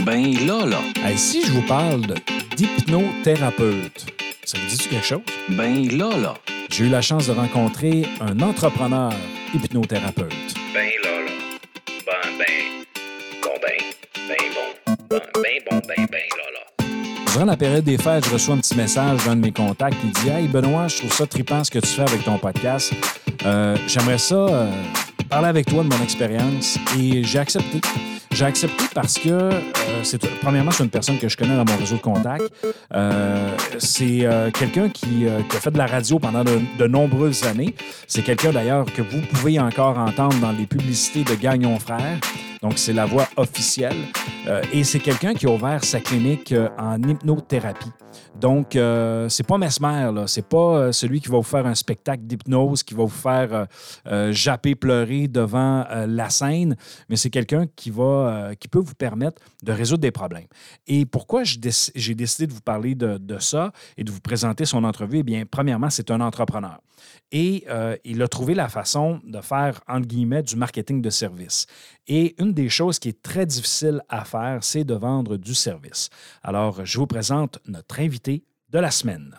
Ben là, là. Hey, si je vous parle d'hypnothérapeute, ça vous dit quelque chose? Ben là, là. J'ai eu la chance de rencontrer un entrepreneur hypnothérapeute. Ben là, là. Ben, ben. Bon, ben. Ben bon. Ben, ben bon, ben, ben là, là. Durant la période des fêtes, je reçois un petit message d'un de mes contacts qui dit Hey Benoît, je trouve ça trippant ce que tu fais avec ton podcast. Euh, J'aimerais ça euh, parler avec toi de mon expérience. Et j'ai accepté. J'ai accepté parce que, euh, c'est premièrement, c'est une personne que je connais dans mon réseau de contacts. Euh, c'est euh, quelqu'un qui, euh, qui a fait de la radio pendant de, de nombreuses années. C'est quelqu'un d'ailleurs que vous pouvez encore entendre dans les publicités de Gagnon Frères. Donc, c'est la voix officielle. Euh, et c'est quelqu'un qui a ouvert sa clinique euh, en hypnothérapie. Donc, euh, c'est pas Mesmer, là. C'est pas euh, celui qui va vous faire un spectacle d'hypnose, qui va vous faire japper, pleurer devant la scène, mais c'est quelqu'un qui va, qui peut vous permettre de résoudre des problèmes. Et pourquoi j'ai décidé de vous parler de, ça et de vous présenter son entrevue? Eh bien, premièrement, c'est un entrepreneur. Et il a trouvé la façon de faire, entre guillemets, du marketing de service. Et une des choses qui est très difficile à faire, c'est de vendre du service. Alors, je vous présente notre invité de la semaine.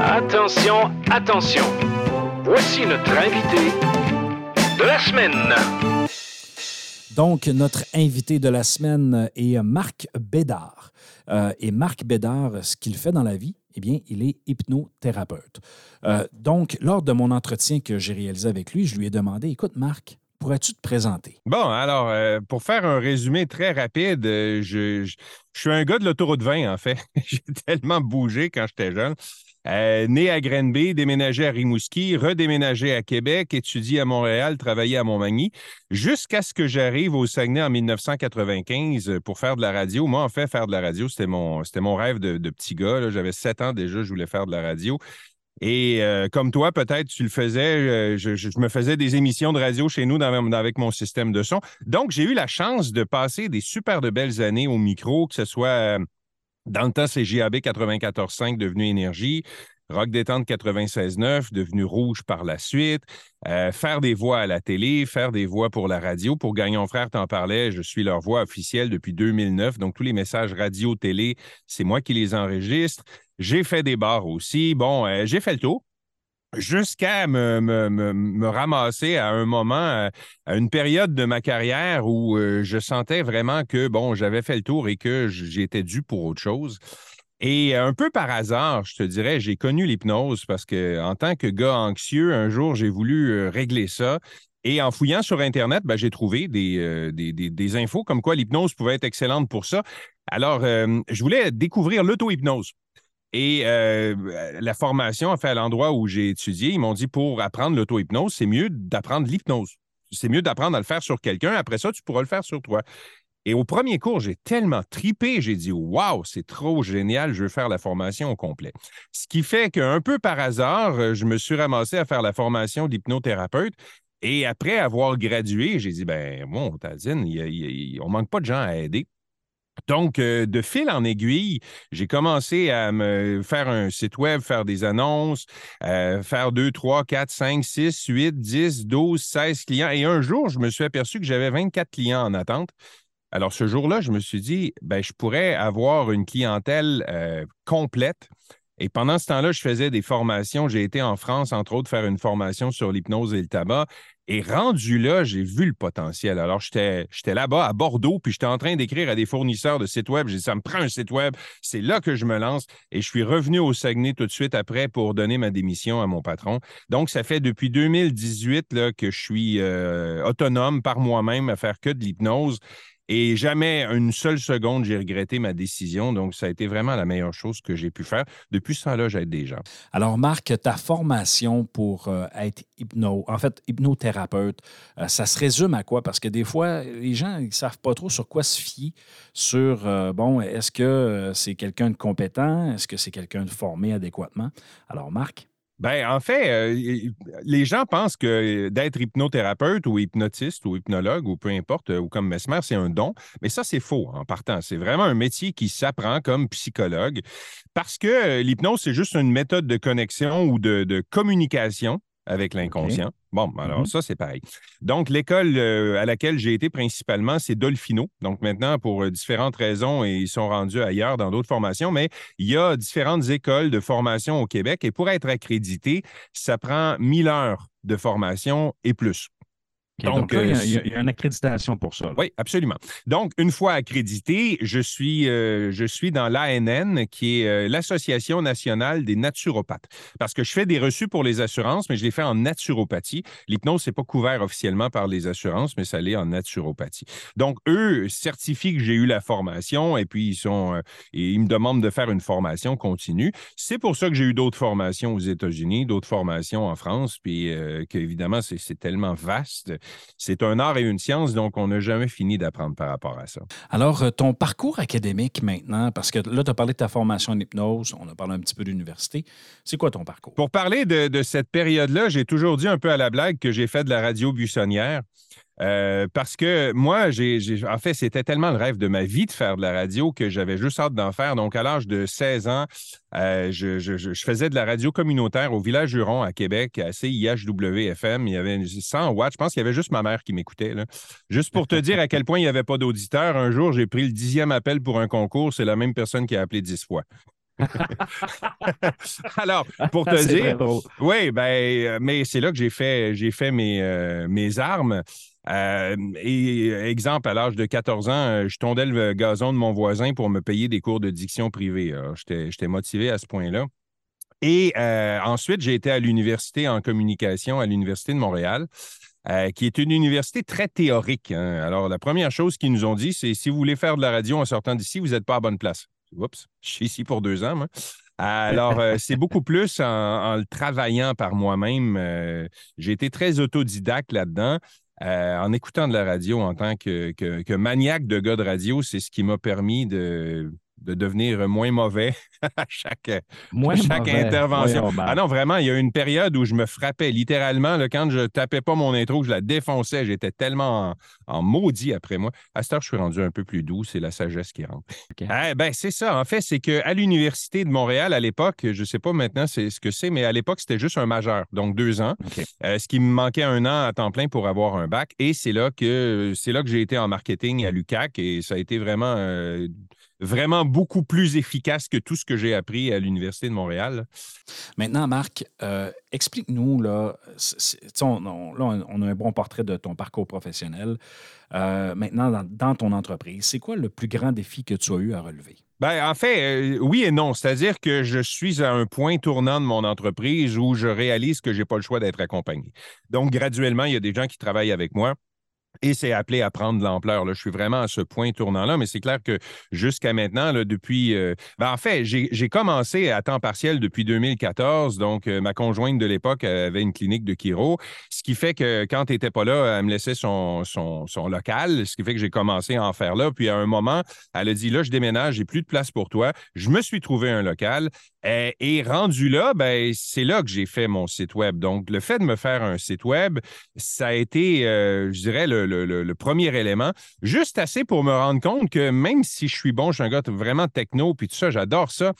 Attention, attention. Voici notre invité de la semaine. Donc, notre invité de la semaine est Marc Bédard. Euh, et Marc Bédard, ce qu'il fait dans la vie, eh bien, il est hypnothérapeute. Euh, donc, lors de mon entretien que j'ai réalisé avec lui, je lui ai demandé, écoute, Marc, pourrais-tu te présenter? Bon, alors, euh, pour faire un résumé très rapide, euh, je, suis un gars de l'autoroute 20, en fait. J'ai tellement bougé quand j'étais jeune. Euh, né à Grenby, déménagé à Rimouski, redéménagé à Québec, étudié à Montréal, travaillé à Montmagny, jusqu'à ce que j'arrive au Saguenay en 1995 pour faire de la radio. Moi, en fait, faire de la radio, c'était mon, rêve de, petit gars. J'avais sept ans déjà, je voulais faire de la radio. Et euh, comme toi, peut-être tu le faisais, euh, je, me faisais des émissions de radio chez nous avec mon système de son. Donc, j'ai eu la chance de passer des super de belles années au micro, que ce soit euh, dans le temps, c'est JAB 94.5 devenu Énergie, Rock Détente 96.9 devenu Rouge par la suite, faire des voix à la télé, faire des voix pour la radio. Pour Gagnon Frère, t'en parlais, je suis leur voix officielle depuis 2009. Donc, tous les messages radio-télé, c'est moi qui les enregistre. J'ai fait des bars aussi. Bon, euh, j'ai fait le tour jusqu'à me, me- me- ramasser à un moment, euh, à une période de ma carrière où euh, je sentais vraiment que, bon, j'avais fait le tour et que j'étais dû pour autre chose. Et un peu par hasard, je te dirais, j'ai connu l'hypnose parce que en tant que gars anxieux, un jour, j'ai voulu régler ça. Et en fouillant sur Internet, ben, j'ai trouvé des, des, des- infos comme quoi l'hypnose pouvait être excellente pour ça. Alors, je voulais découvrir l'auto-hypnose. Et euh, la formation, en fait, à l'endroit où j'ai étudié, ils m'ont dit pour apprendre l'auto-hypnose, c'est mieux d'apprendre l'hypnose. C'est mieux d'apprendre à le faire sur quelqu'un. Après ça, tu pourras le faire sur toi. Et au premier cours, j'ai tellement tripé, j'ai dit Waouh, c'est trop génial, je veux faire la formation au complet. Ce qui fait qu'un peu par hasard, euh, je me suis ramassé à faire la formation d'hypnothérapeute. Et après avoir gradué, j'ai dit Ben, bon, Tazine, on manque pas de gens à aider. Donc, euh, de fil en aiguille, j'ai commencé à me faire un site web, faire des annonces, euh, faire 2, 3, 4, 5, 6, 8, 10, 12, 16 clients. Et un jour, je me suis aperçu que j'avais 24 clients en attente. Alors, ce jour-là, je me suis dit, ben, je pourrais avoir une clientèle euh, complète. Et pendant ce temps-là, je faisais des formations. J'ai été en France, entre autres, faire une formation sur l'hypnose et le tabac. Et rendu là, j'ai vu le potentiel. Alors, j'étais là-bas à Bordeaux, puis j'étais en train d'écrire à des fournisseurs de sites web. J'ai dit, ça me prend un site web. C'est là que je me lance. Et je suis revenu au Saguenay tout de suite après pour donner ma démission à mon patron. Donc, ça fait depuis 2018 là, que je suis euh, autonome par moi-même à faire que de l'hypnose. Et jamais une seule seconde, j'ai regretté ma décision. Donc, ça a été vraiment la meilleure chose que j'ai pu faire. Depuis ce temps-là, j'aide des gens. Alors, Marc, ta formation pour euh, être hypno, en fait, hypnothérapeute, euh, ça se résume à quoi? Parce que des fois, les gens ne savent pas trop sur quoi se fier. Sur, euh, bon, est-ce que c'est quelqu'un de compétent? Est-ce que c'est quelqu'un de formé adéquatement? Alors, Marc? Ben, en fait, euh, les gens pensent que d'être hypnothérapeute ou hypnotiste ou hypnologue ou peu importe, euh, ou comme Mesmer, c'est un don. Mais ça, c'est faux en partant. C'est vraiment un métier qui s'apprend comme psychologue parce que euh, l'hypnose, c'est juste une méthode de connexion ou de communication avec l'inconscient. Bon, alors Mhm. ça, c'est pareil. Donc, l'école euh, à laquelle j'ai été principalement, c'est Dolfino. Donc, maintenant, pour euh, différentes raisons, et ils sont rendus ailleurs dans d'autres formations, mais il y a différentes écoles de formation au Québec et pour être accrédité, ça prend 1000 heures de formation et plus. Donc, donc, là, il y a- euh, il y, a- il y a une accréditation pour ça. là. Oui, absolument. Donc, une fois accrédité, je suis, euh, je suis dans l'ANN, qui est euh, l'Association nationale des naturopathes. Parce que je fais des reçus pour les assurances, mais je les fais en naturopathie. L'hypnose, c'est pas couvert officiellement par les assurances, mais ça l'est en naturopathie. Donc, eux certifient que j'ai eu la formation et puis ils sont, et ils me demandent de faire une formation continue. C'est pour ça que j'ai eu d'autres formations aux États-Unis, d'autres formations en France, puis qu'évidemment, c'est tellement vaste. C'est un art et une science, donc on n'a jamais fini d'apprendre par rapport à ça. Alors, euh, ton parcours académique maintenant, parce que là, tu as parlé de ta formation en hypnose, on a parlé un petit peu d'université. C'est quoi ton parcours? Pour parler de, de cette période-là, j'ai toujours dit un peu à la blague que j'ai fait de la radio buissonnière. Euh, parce que moi, j'ai, en fait, c'était tellement le rêve de ma vie de faire de la radio que j'avais juste hâte d'en faire. Donc, à l'âge de 16 ans, euh, je, je- je- je faisais de la radio communautaire au Village Huron à Québec, à CIHW-FM. Il y avait 100 watts. Je pense qu'il y avait juste ma mère qui m'écoutait. Juste pour te dire à quel point il n'y avait pas d'auditeurs, un jour, j'ai pris le dixième appel pour un concours. C'est la même personne qui a appelé dix fois. Alors, pour te dire, oui, ben, euh, mais c'est là que j'ai fait, j'ai fait mes, euh, mes armes. Et exemple, à l'âge de 14 ans, euh, je tondais le gazon de mon voisin pour me payer des cours de diction privée. Alors, J'étais, motivé à ce point-là. Et euh, ensuite, j'ai été à l'université en communication à l'Université de Montréal. euh, qui est une université très théorique. hein. Alors, la première chose qu'ils nous ont dit, c'est si vous voulez faire de la radio en sortant d'ici, vous n'êtes pas à bonne place. Oups, je suis ici pour deux ans. Alors, c'est beaucoup plus en, le travaillant par moi-même. j'ai été très autodidacte là-dedans. Euh, en écoutant de la radio en tant que, que, que maniaque de gars de radio, c'est ce qui m'a permis de, de devenir moins mauvais à chaque, Moins chaque mauvais. intervention. Ah non, vraiment, il y a eu une période où je me frappais littéralement. là, quand je tapais pas mon intro, je la défonçais. J'étais tellement en, en maudit après moi. À cette heure, je suis rendu un peu plus doux. C'est la sagesse qui rentre. Eh ben, c'est ça. En fait, c'est qu'à l'Université de Montréal, à l'époque, je ne sais pas maintenant c'est ce que c'est, mais à l'époque, c'était juste un majeur, donc deux ans. Euh, ce qui me manquait un an à temps plein pour avoir un bac. Et c'est là que c'est là que j'ai été en marketing à l'UCAC et ça a été vraiment, euh, vraiment beaucoup plus efficace que tout ce que j'ai appris à l'Université de Montréal. Maintenant, Marc, euh, explique-nous, là, on, on- là, on a un bon portrait de ton parcours professionnel. Euh, maintenant, dans, dans ton entreprise, c'est quoi le plus grand défi que tu as eu à relever? Ben, en fait, euh, oui et non. C'est-à-dire que je suis à un point tournant de mon entreprise où je réalise que je n'ai pas le choix d'être accompagné. Donc, graduellement, il y a des gens qui travaillent avec moi. Et c'est appelé à prendre de l'ampleur. Je suis vraiment à ce point tournant-là, mais c'est clair que jusqu'à maintenant, là, depuis. euh, ben, en fait, j'ai commencé à temps partiel depuis 2014. Donc, euh, ma conjointe de l'époque avait une clinique de chiro, ce qui fait que quand tu n'étais pas là, elle me laissait son, son, son local, ce qui fait que j'ai commencé à en faire là. Puis à un moment, elle a dit Là, je déménage, j'ai plus de place pour toi. Je me suis trouvé un local. Euh, et rendu là, ben, c'est là que j'ai fait mon site web. Donc, le fait de me faire un site web, ça a été, euh, je dirais, le- le- premier élément. Juste assez pour me rendre compte que même si je suis bon, je suis un gars vraiment techno, puis tout ça, j'adore ça,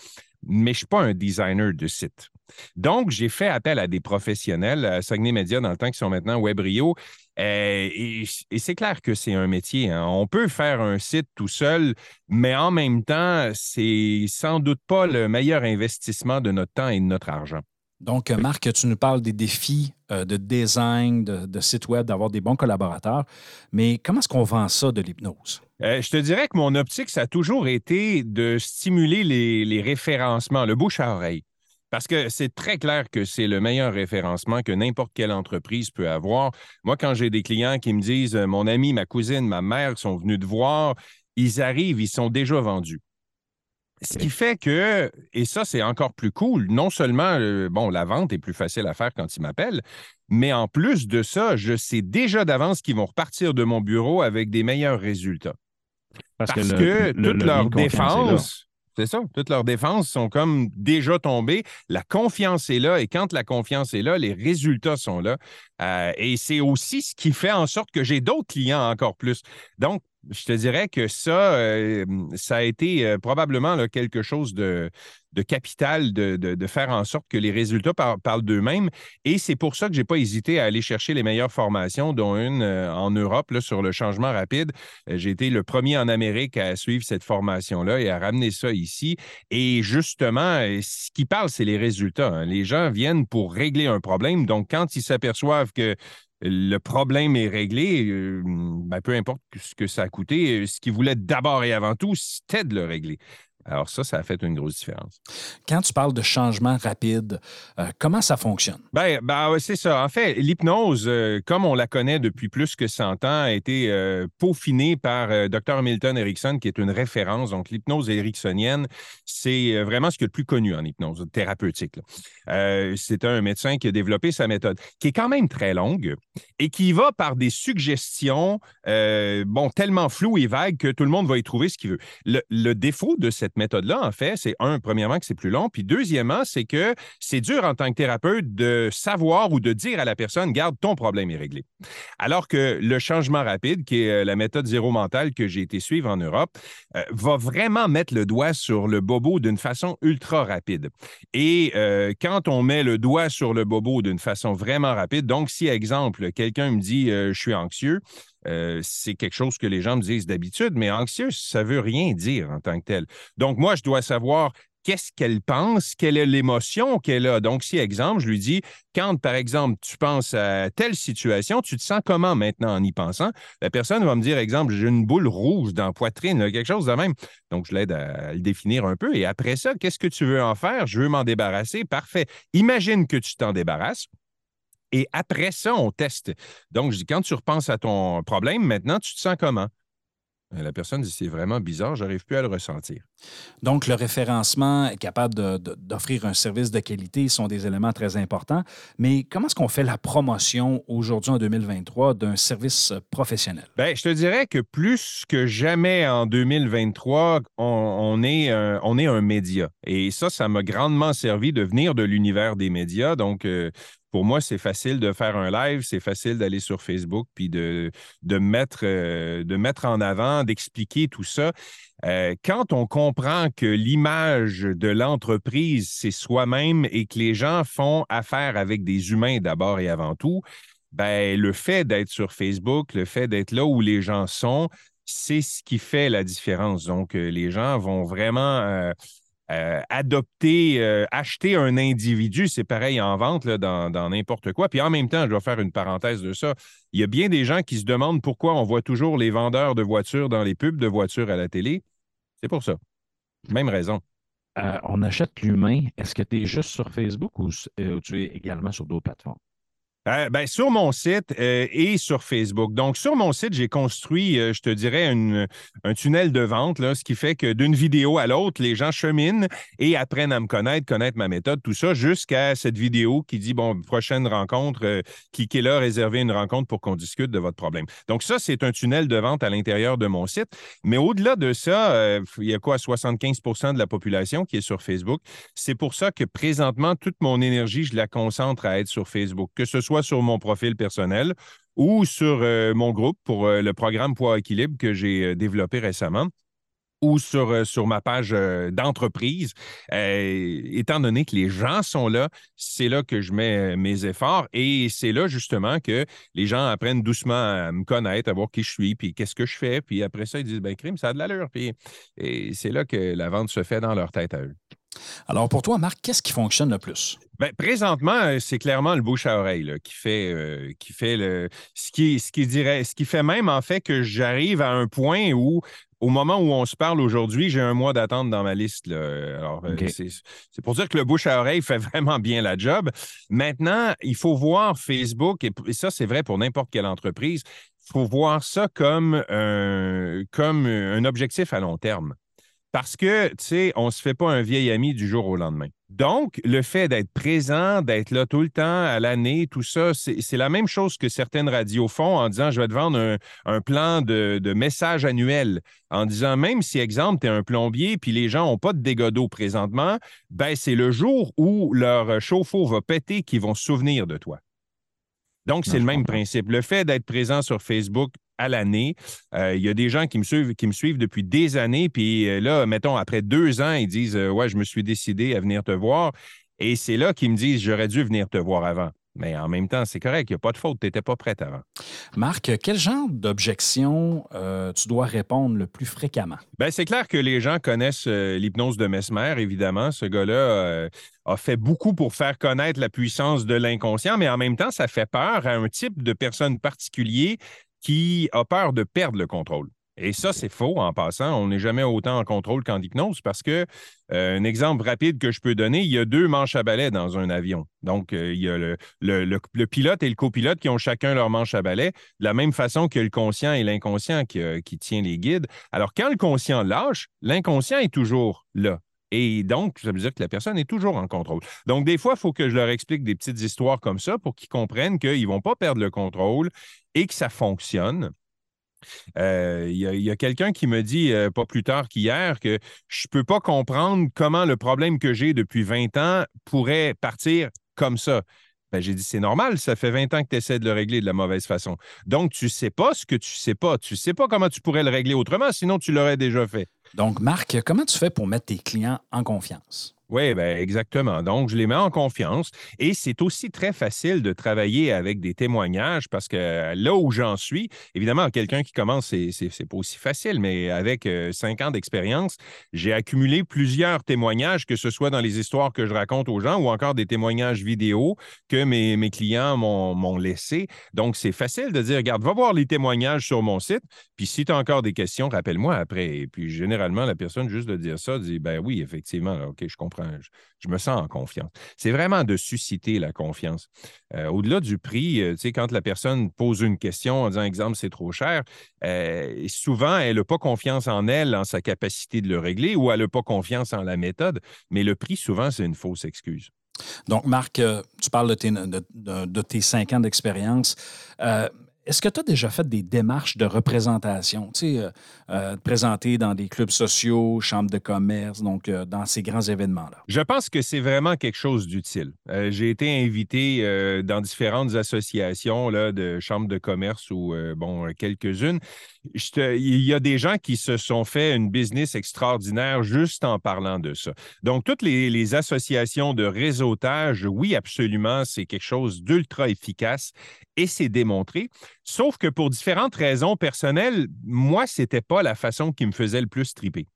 mais je ne suis pas un designer de site. Donc, j'ai fait appel à des professionnels, à Saguenay Media dans le temps, qui sont maintenant Webrio. Euh, et et c'est clair que c'est un métier. hein. On peut faire un site tout seul, mais en même temps, c'est sans doute pas le meilleur investissement de notre temps et de notre argent. Donc, euh, Marc, tu nous parles des défis euh, de design, de, de site web, d'avoir des bons collaborateurs. Mais comment est-ce qu'on vend ça de l'hypnose? Euh, je te dirais que mon optique, ça a toujours été de stimuler les, les référencements, le bouche à oreille. Parce que c'est très clair que c'est le meilleur référencement que n'importe quelle entreprise peut avoir. Moi, quand j'ai des clients qui me disent Mon ami, ma cousine, ma mère sont venus te voir, ils arrivent, ils sont déjà vendus. Ce qui fait que, et ça, c'est encore plus cool, non seulement, euh, bon, la vente est plus facile à faire quand ils m'appellent, mais en plus de ça, je sais déjà d'avance qu'ils vont repartir de mon bureau avec des meilleurs résultats. Parce que, le- le- toute le leur défense, c'est ça, toutes leurs défenses sont comme déjà tombées. La confiance est là et quand la confiance est là, les résultats sont là. Euh, et c'est aussi ce qui fait en sorte que j'ai d'autres clients encore plus. Donc, je te dirais que ça, euh, ça a été euh, probablement quelque chose de, capital de, faire en sorte que les résultats parlent d'eux-mêmes. Et c'est pour ça que je n'ai pas hésité à aller chercher les meilleures formations, dont une euh, en Europe sur le changement rapide. J'ai été le premier en Amérique à suivre cette formation-là et à ramener ça ici. Et justement, ce qui parle, c'est les résultats. Hein. Les gens viennent pour régler un problème. Donc, quand ils s'aperçoivent que le problème est réglé, ben, peu importe ce que ça a coûté, euh, ce qu'ils voulaient d'abord et avant tout, c'était de le régler. Alors ça, ça a fait une grosse différence. Quand tu parles de changement rapide, euh, comment ça fonctionne? Bien, ben, c'est ça. En fait, l'hypnose, euh, comme on la connaît depuis plus que 100 ans, a été euh, peaufinée par Dr. Milton Erickson, qui est une référence. Donc, l'hypnose ericksonienne, c'est vraiment ce qui est le plus connu en hypnose thérapeutique. c'est un médecin qui a développé sa méthode, qui est quand même très longue et qui va par des suggestions, bon, tellement floues et vagues que tout le monde va y trouver ce qu'il veut. le défaut de cette méthode-là, en fait, c'est un, premièrement, que c'est plus long, puis deuxièmement, c'est que c'est dur en tant que thérapeute de savoir ou de dire à la personne, garde, ton problème est réglé. Alors que le changement rapide, qui est euh, la méthode zéro mentale que j'ai été suivre en Europe, euh, va vraiment mettre le doigt sur le bobo d'une façon ultra rapide. Et euh, quand on met le doigt sur le bobo d'une façon vraiment rapide, donc si, exemple, quelqu'un me dit, je suis anxieux, euh, c'est quelque chose que les gens me disent d'habitude, mais anxieux, ça veut rien dire en tant que tel. Donc, moi, je dois savoir qu'est-ce qu'elle pense, quelle est l'émotion qu'elle a. Donc, si, exemple, je lui dis, quand, par exemple, tu penses à telle situation, tu te sens comment maintenant en y pensant? La personne va me dire, exemple, j'ai une boule rouge dans la poitrine, quelque chose de même. Donc, je l'aide à le définir un peu. Et après ça, qu'est-ce que tu veux en faire? Je veux m'en débarrasser. Parfait. Imagine que tu t'en débarrasses. Et après ça, on teste. Donc, je dis, quand tu repenses à ton problème, maintenant, tu te sens comment? Euh, la personne dit c'est vraiment bizarre, j'arrive plus à le ressentir. Donc, le référencement est capable d'offrir un service de qualité sont des éléments très importants. Mais comment est-ce qu'on fait la promotion aujourd'hui en 2023 d'un service professionnel? Bien, je te dirais que plus que jamais en 2023, on, est, un, on est un média. Et ça, ça m'a grandement servi de venir de l'univers des médias. Donc, euh, pour moi, c'est facile de faire un live, c'est facile d'aller sur Facebook puis de, de, mettre, euh, de mettre en avant, d'expliquer tout ça. Euh, quand on comprend que l'image de l'entreprise, c'est soi-même et que les gens font affaire avec des humains d'abord et avant tout, ben, le fait d'être sur Facebook, le fait d'être là où les gens sont, c'est ce qui fait la différence. Donc, euh, les gens vont vraiment adopter, euh, acheter un individu, c'est pareil en vente dans n'importe quoi. Puis en même temps, je dois faire une parenthèse de ça. Il y a bien des gens qui se demandent pourquoi on voit toujours les vendeurs de voitures dans les pubs de voitures à la télé. C'est pour ça. Même raison. Euh, on achète l'humain. Est-ce que tu es juste sur Facebook ou tu es également sur d'autres plateformes? Euh, ben, sur mon site euh, et sur Facebook. Donc, sur mon site, j'ai construit, euh, je te dirais, un tunnel de vente, là, ce qui fait que d'une vidéo à l'autre, les gens cheminent et apprennent à me connaître, connaître ma méthode, tout ça, jusqu'à cette vidéo qui dit, bon, prochaine rencontre, cliquez là, réservez une rencontre pour qu'on discute de votre problème. Donc, ça, c'est un tunnel de vente à l'intérieur de mon site. Mais au-delà de ça, il y a quoi, 75% de la population qui est sur Facebook. C'est pour ça que présentement, toute mon énergie, je la concentre à être sur Facebook, que ce soit sur mon profil personnel ou sur euh, mon groupe pour euh, le programme Poids Équilibre que j'ai euh, développé récemment ou sur, sur ma page d'entreprise. étant donné que les gens sont là, c'est là que je mets mes efforts et c'est là justement que les gens apprennent doucement à me connaître, à voir qui je suis, puis qu'est-ce que je fais. Puis après ça, ils disent, ben crime, ça a de l'allure. Puis et c'est là que la vente se fait dans leur tête à eux. Alors pour toi, Marc, qu'est-ce qui fonctionne le plus? Bien, présentement, euh, c'est clairement le bouche à oreille qui fait, euh, qui fait le, ce, qui, ce, qui dirait, ce qui fait même en fait que j'arrive à un point où, au moment où on se parle aujourd'hui, j'ai un mois d'attente dans ma liste. Alors, euh, c'est pour dire que le bouche à oreille fait vraiment bien la job. Maintenant, il faut voir Facebook, et ça, c'est vrai pour n'importe quelle entreprise, il faut voir ça comme comme un objectif à long terme. Parce que, tu sais, on ne se fait pas un vieil ami du jour au lendemain. Donc, le fait d'être présent, d'être là tout le temps, à l'année, tout ça, c'est la même chose que certaines radios font en disant, je vais te vendre un, plan de, de message annuel. En disant, même si, exemple, tu es un plombier, puis les gens n'ont pas de dégâts d'eau présentement, ben c'est le jour où leur chauffe-eau va péter qu'ils vont se souvenir de toi. Donc, c'est le même principe. Le fait d'être présent sur Facebook à l'année. Euh, il y a des gens qui me suivent, qui me suivent depuis des années, puis euh, là, mettons, après deux ans, ils disent euh, Ouais, je me suis décidé à venir te voir. Et c'est là qu'ils me disent J'aurais dû venir te voir avant. Mais en même temps, c'est correct, il n'y a pas de faute, tu n'étais pas prête avant. Marc, quel genre d'objection euh, tu dois répondre le plus fréquemment? Ben, c'est clair que les gens connaissent euh, l'hypnose de Mesmer, évidemment. Ce gars-là euh, a fait beaucoup pour faire connaître la puissance de l'inconscient, mais en même temps, ça fait peur à un type de personne particulier qui a peur de perdre le contrôle. Et ça, c'est faux en passant. On n'est jamais autant en contrôle qu'en hypnose parce que, euh, un exemple rapide que je peux donner, il y a deux manches à balai dans un avion. Donc, euh, il y a le, le- le- le pilote et le copilote qui ont chacun leur manche à balai, de la même façon que le conscient et l'inconscient qui, euh, qui tient les guides. Alors, quand le conscient lâche, l'inconscient est toujours là. Et donc, ça veut dire que la personne est toujours en contrôle. Donc, des fois, il faut que je leur explique des petites histoires comme ça pour qu'ils comprennent qu'ils ne vont pas perdre le contrôle et que ça fonctionne. Euh, Il y a, quelqu'un qui me dit euh, pas plus tard qu'hier que je ne peux pas comprendre comment le problème que j'ai depuis 20 ans pourrait partir comme ça. Ben, j'ai dit, c'est normal, ça fait 20 ans que tu essaies de le régler de la mauvaise façon. Donc, tu sais pas ce que tu sais pas. Tu ne sais pas comment tu pourrais le régler autrement, sinon tu l'aurais déjà fait. Donc, Marc, comment tu fais pour mettre tes clients en confiance? Oui, ben exactement. Donc, je les mets en confiance. Et c'est aussi très facile de travailler avec des témoignages parce que euh, là où j'en suis, évidemment, quelqu'un qui commence, c'est, pas aussi facile, mais avec euh, cinq ans d'expérience, j'ai accumulé plusieurs témoignages, que ce soit dans les histoires que je raconte aux gens ou encore des témoignages vidéo que mes, mes clients m'ont, laissé. Donc, c'est facile de dire, regarde, va voir les témoignages sur mon site. Puis si tu as encore des questions, rappelle-moi après. Et puis généralement, la personne, juste de dire ça, dit ben oui, effectivement, OK, je comprends. Je, me sens en confiance. C'est vraiment de susciter la confiance. Euh, au-delà du prix, euh, tu sais, quand la personne pose une question en disant, exemple, c'est trop cher, euh, souvent, elle n'a pas confiance en elle, en sa capacité de le régler, ou elle n'a pas confiance en la méthode. Mais le prix, souvent, c'est une fausse excuse. Donc, Marc, tu parles de tes cinq ans d'expérience. Est-ce que tu as déjà fait des démarches de représentation? Tu sais, euh, euh, te présenter dans des clubs sociaux, chambres de commerce, donc euh, dans ces grands événements-là? Je pense que c'est vraiment quelque chose d'utile. J'ai été invité dans différentes associations là, de chambres de commerce ou, bon, quelques-unes. Il y a des gens qui se sont fait une business extraordinaire juste en parlant de ça. Donc, toutes les, les associations de réseautage, oui, absolument, c'est quelque chose d'ultra efficace et c'est démontré. Sauf que pour différentes raisons personnelles, moi, c'était pas la façon qui me faisait le plus triper.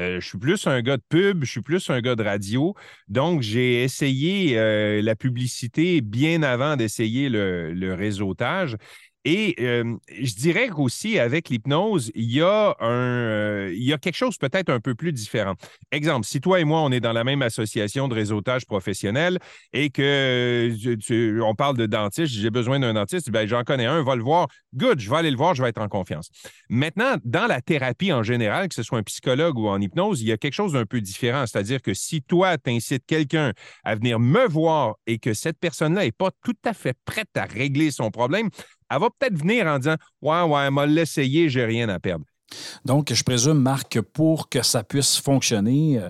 Euh, je suis plus un gars de pub, je suis plus un gars de radio. Donc, j'ai essayé euh, la publicité bien avant d'essayer le, le réseautage. Et je dirais qu'aussi, avec l'hypnose, il y, a un, il y a quelque chose peut-être un peu plus différent. Exemple, si toi et moi, on est dans la même association de réseautage professionnel et que on parle de dentiste, j'ai besoin d'un dentiste, ben, j'en connais un, va le voir. Good, je vais aller le voir, je vais être en confiance. Maintenant, dans la thérapie en général, que ce soit un psychologue ou en hypnose, il y a quelque chose d'un peu différent. C'est-à-dire que si toi, tu incites quelqu'un à venir me voir et que cette personne-là n'est pas tout à fait prête à régler son problème, elle va peut-être venir en disant Ouais, ouais, m'a l'essayer, j'ai rien à perdre. Donc, je présume, Marc, que pour que ça puisse fonctionner,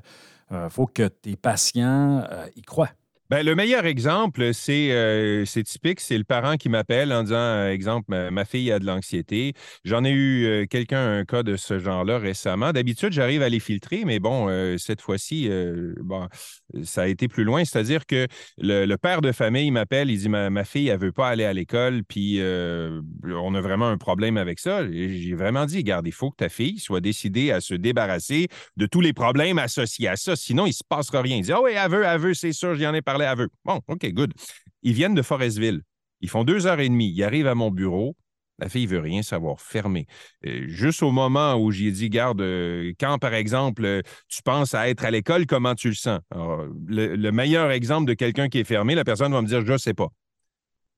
il faut que tes patients euh, y croient. Ben, le meilleur exemple, c'est euh, typique, c'est le parent qui m'appelle en disant, euh, exemple, ma, fille a de l'anxiété. J'en ai eu euh, quelqu'un, un cas de ce genre-là récemment. D'habitude, j'arrive à les filtrer, mais bon, euh, cette fois-ci, bon, ça a été plus loin. C'est-à-dire que le, père de famille m'appelle, il dit, ma, ma fille, elle veut pas aller à l'école, puis on a vraiment un problème avec ça. J'ai vraiment dit, regarde, il faut que ta fille soit décidée à se débarrasser de tous les problèmes associés à ça. Sinon, il ne se passera rien. Il dit, ah oui, elle veut, elle veut, c'est sûr, j'y en ai parlé, Bon, OK, good. Ils viennent de Forestville. Ils font deux heures et demie. Ils arrivent à mon bureau. La fille ne veut rien savoir, fermé. Euh, juste au moment où j'ai dit, garde, euh, quand par exemple, euh, tu penses à être à l'école, comment tu le sens? Le, le meilleur exemple de quelqu'un qui est fermé, la personne va me dire, je ne sais pas.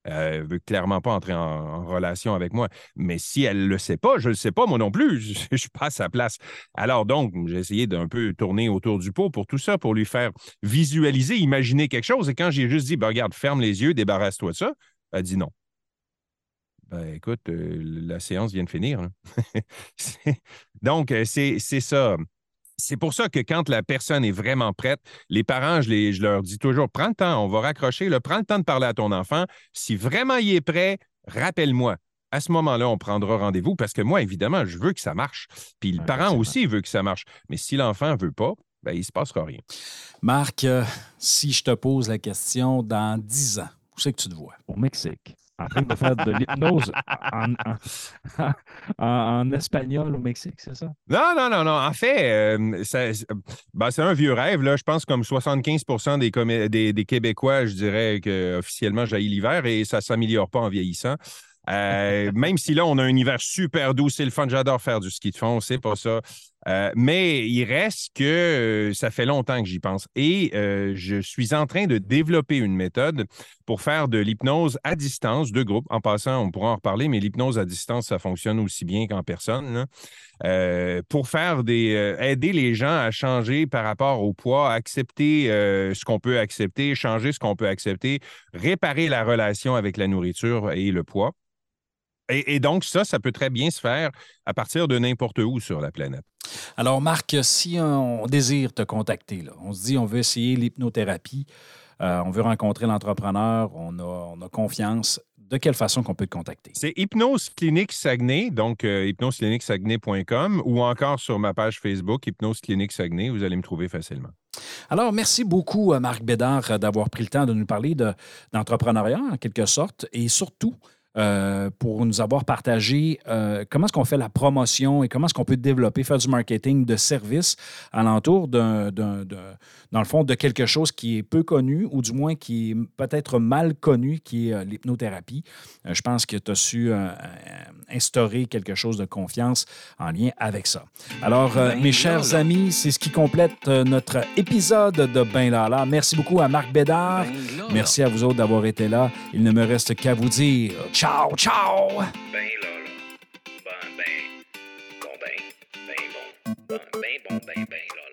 Euh, veut clairement pas entrer en, relation avec moi. Mais si elle le sait pas, je le sais pas, moi non plus. Je ne suis pas à sa place. Alors donc, j'ai essayé d'un peu tourner autour du pot pour tout ça, pour lui faire visualiser, imaginer quelque chose. Et quand j'ai juste dit, ben, regarde, ferme les yeux, débarrasse-toi de ça, elle dit non. Ben, écoute, euh, la séance vient de finir. hein. Donc, euh, c'est ça. C'est pour ça que quand la personne est vraiment prête, les parents, je, les- je leur dis toujours, prends le temps, on va raccrocher, là, prends le temps de parler à ton enfant. Si vraiment il est prêt, rappelle-moi. à ce moment-là, on prendra rendez-vous parce que moi, évidemment, je veux que ça marche. Puis le Ouais, parent aussi veut que ça marche. Mais si l'enfant ne veut pas, ben, il ne se passera rien. Marc, euh, si je te pose la question dans 10 ans, où c'est que tu te vois? Au Mexique. En train de faire de l'hypnose en, en- en- en espagnol au Mexique, c'est ça? Non, non, non, non. En fait, euh, ben, c'est un vieux rêve. Là. Je pense comme 75 des, des, des Québécois, je dirais que officiellement jaillit l'hiver et ça ne s'améliore pas en vieillissant. Euh, même si là, on a un hiver super doux, c'est le fun, j'adore faire du ski de fond, c'est pas ça. Euh, mais il reste que euh, ça fait longtemps que j'y pense. Et euh, je suis en train de développer une méthode pour faire de l'hypnose à distance, de groupe. En passant, on pourra en reparler, mais l'hypnose à distance, ça fonctionne aussi bien qu'en personne. pour faire des aider les gens à changer par rapport au poids, accepter ce qu'on peut accepter, changer ce qu'on peut accepter, réparer la relation avec la nourriture et le poids. Et, et donc, ça, ça peut très bien se faire à partir de n'importe où sur la planète. Alors, Marc, si on désire te contacter, là, on se dit on veut essayer l'hypnothérapie, euh, on veut rencontrer l'entrepreneur, on a, on a confiance, de quelle façon qu'on peut te contacter? C'est Hypnose Clinique Saguenay, donc euh, hypnosecliniquesaguenay.com ou encore sur ma page Facebook Hypnose Clinique Saguenay, vous allez me trouver facilement. Alors, merci beaucoup, à Marc Bédard, euh, d'avoir pris le temps de nous parler de- d'entrepreneuriat, en quelque sorte, et surtout euh, pour nous avoir partagé euh, comment est-ce qu'on fait la promotion et comment est-ce qu'on peut développer, faire du marketing de service alentour d'un, d'un- d'un- dans le fond, de quelque chose qui est peu connu ou du moins qui est peut-être mal connu, qui est euh, l'hypnothérapie. Je pense que tu as su instaurer quelque chose de confiance en lien avec ça. Alors, Ben mes chers là, là. amis, c'est ce qui complète notre épisode de Ben Lala. Merci beaucoup à Marc Bédard. Ben là. Merci à vous autres d'avoir été là. Il ne me reste qu'à vous dire ciao, ciao! Ben là, là. Ben, ben. Bon, ben. Ben bon. Ben, ben bon, ben, ben